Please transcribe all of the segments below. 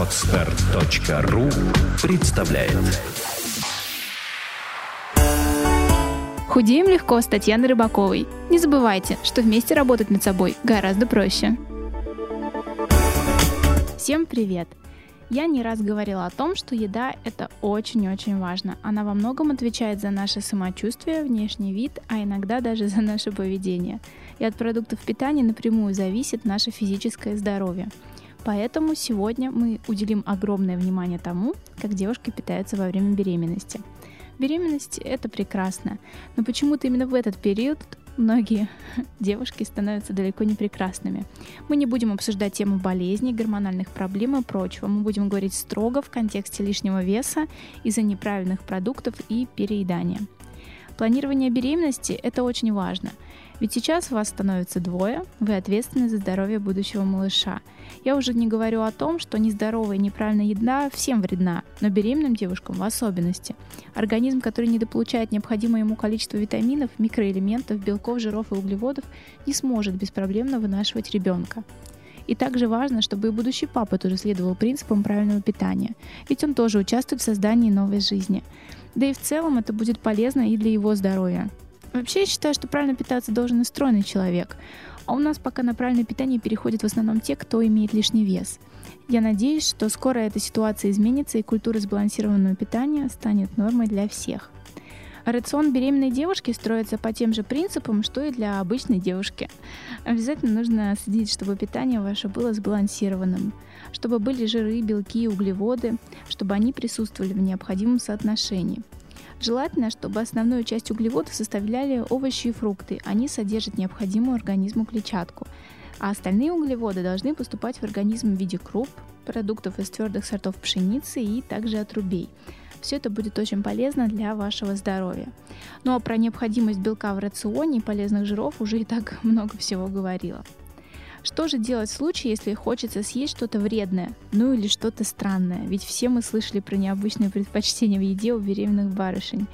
Отстар.ру представляет Худеем легко с Татьяной Рыбаковой. Не забывайте, что вместе работать над собой гораздо проще. Всем привет! Я не раз говорила о том, что еда – это очень-очень важно. Она во многом отвечает за наше самочувствие, внешний вид, а иногда даже за наше поведение. И от продуктов питания напрямую зависит наше физическое здоровье. Поэтому сегодня мы уделим огромное внимание тому, как девушки питаются во время беременности. Беременность – это прекрасно, но почему-то именно в этот период многие девушки становятся далеко не прекрасными. Мы не будем обсуждать тему болезней, гормональных проблем и прочего. Мы будем говорить строго в контексте лишнего веса из-за неправильных продуктов и переедания. Планирование беременности – это очень важно – ведь сейчас вас становится двое, вы ответственны за здоровье будущего малыша. Я уже не говорю о том, что нездоровая и неправильная еда всем вредна, но беременным девушкам в особенности. Организм, который недополучает необходимое ему количество витаминов, микроэлементов, белков, жиров и углеводов, не сможет беспроблемно вынашивать ребенка. И также важно, чтобы и будущий папа тоже следовал принципам правильного питания, ведь он тоже участвует в создании новой жизни. Да и в целом это будет полезно и для его здоровья. Вообще я считаю, что правильно питаться должен и стройный человек. А у нас пока на правильное питание переходят в основном те, кто имеет лишний вес. Я надеюсь, что скоро эта ситуация изменится и культура сбалансированного питания станет нормой для всех. Рацион беременной девушки строится по тем же принципам, что и для обычной девушки. Обязательно нужно следить, чтобы питание ваше было сбалансированным, чтобы были жиры, белки и углеводы, чтобы они присутствовали в необходимом соотношении – Желательно, чтобы основную часть углеводов составляли овощи и фрукты. Они содержат необходимую организму клетчатку. А остальные углеводы должны поступать в организм в виде круп, продуктов из твердых сортов пшеницы и также отрубей. Все это будет очень полезно для вашего здоровья. Ну а про необходимость белка в рационе и полезных жиров уже и так много всего говорила. Что же делать в случае, если хочется съесть что-то вредное, ну или что-то странное? Ведь все мы слышали про необычные предпочтения в еде у беременных барышень.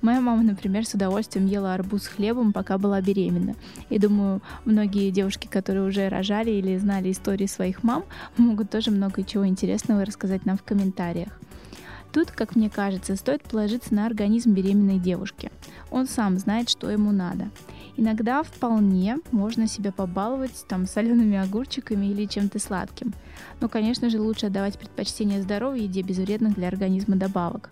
Моя мама, например, с удовольствием ела арбуз с хлебом, пока была беременна. И думаю, многие девушки, которые уже рожали или знали истории своих мам, могут тоже много чего интересного рассказать нам в комментариях. Тут, как мне кажется, стоит положиться на организм беременной девушки. Он сам знает, что ему надо. Иногда вполне можно себя побаловать там солеными огурчиками или чем-то сладким. Но, конечно же, лучше отдавать предпочтение здоровой еде без вредных для организма добавок.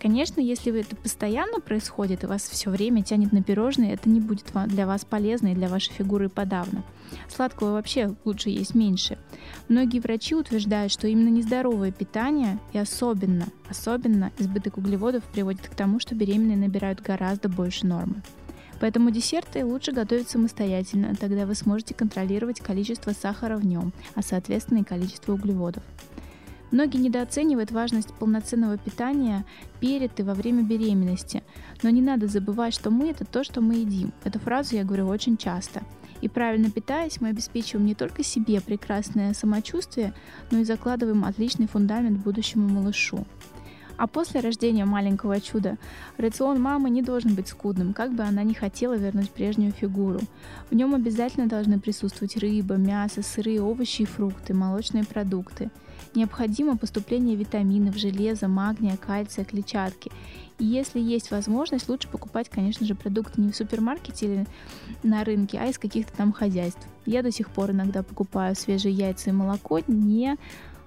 Конечно, если это постоянно происходит и вас все время тянет на пирожные, это не будет для вас полезно и для вашей фигуры подавно. Сладкого вообще лучше есть меньше. Многие врачи утверждают, что именно нездоровое питание и особенно, особенно избыток углеводов приводит к тому, что беременные набирают гораздо больше нормы. Поэтому десерты лучше готовить самостоятельно, тогда вы сможете контролировать количество сахара в нем, а соответственно и количество углеводов. Многие недооценивают важность полноценного питания перед и во время беременности, но не надо забывать, что мы – это то, что мы едим. Эту фразу я говорю очень часто. И правильно питаясь, мы обеспечиваем не только себе прекрасное самочувствие, но и закладываем отличный фундамент будущему малышу. А после рождения маленького чуда рацион мамы не должен быть скудным, как бы она ни хотела вернуть прежнюю фигуру. В нем обязательно должны присутствовать рыба, мясо, сырые овощи и фрукты, молочные продукты. Необходимо поступление витаминов, железа, магния, кальция, клетчатки. И если есть возможность, лучше покупать, конечно же, продукты не в супермаркете или на рынке, а из каких-то там хозяйств. Я до сих пор иногда покупаю свежие яйца и молоко не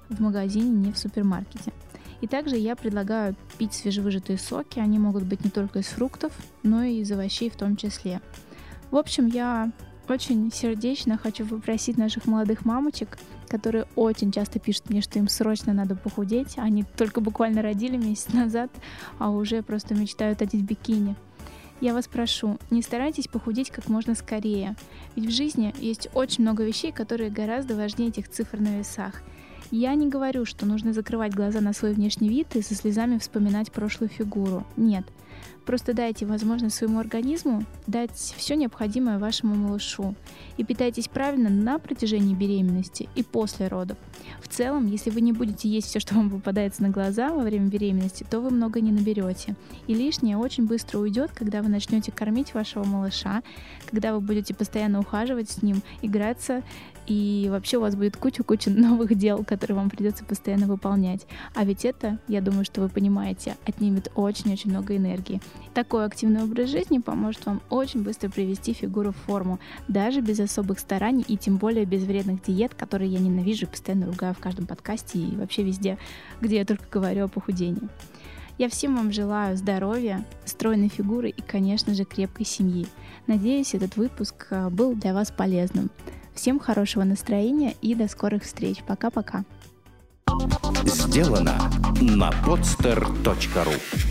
в магазине, не в супермаркете. И также я предлагаю пить свежевыжатые соки. Они могут быть не только из фруктов, но и из овощей в том числе. В общем, я очень сердечно хочу попросить наших молодых мамочек, которые очень часто пишут мне, что им срочно надо похудеть. Они только буквально родили месяц назад, а уже просто мечтают одеть бикини. Я вас прошу, не старайтесь похудеть как можно скорее, ведь в жизни есть очень много вещей, которые гораздо важнее этих цифр на весах. Я не говорю, что нужно закрывать глаза на свой внешний вид и со слезами вспоминать прошлую фигуру. Нет. Просто дайте возможность своему организму дать все необходимое вашему малышу. И питайтесь правильно на протяжении беременности и после родов. В целом, если вы не будете есть все, что вам попадается на глаза во время беременности, то вы много не наберете. И лишнее очень быстро уйдет, когда вы начнете кормить вашего малыша, когда вы будете постоянно ухаживать с ним, играться и вообще у вас будет куча-куча новых дел, которые вам придется постоянно выполнять. А ведь это, я думаю, что вы понимаете, отнимет очень-очень много энергии. Такой активный образ жизни поможет вам очень быстро привести фигуру в форму, даже без особых стараний и тем более без вредных диет, которые я ненавижу и постоянно ругаю в каждом подкасте и вообще везде, где я только говорю о похудении. Я всем вам желаю здоровья, стройной фигуры и, конечно же, крепкой семьи. Надеюсь, этот выпуск э, был для вас полезным. Всем хорошего настроения и до скорых встреч. Пока-пока. Сделано на podster.ru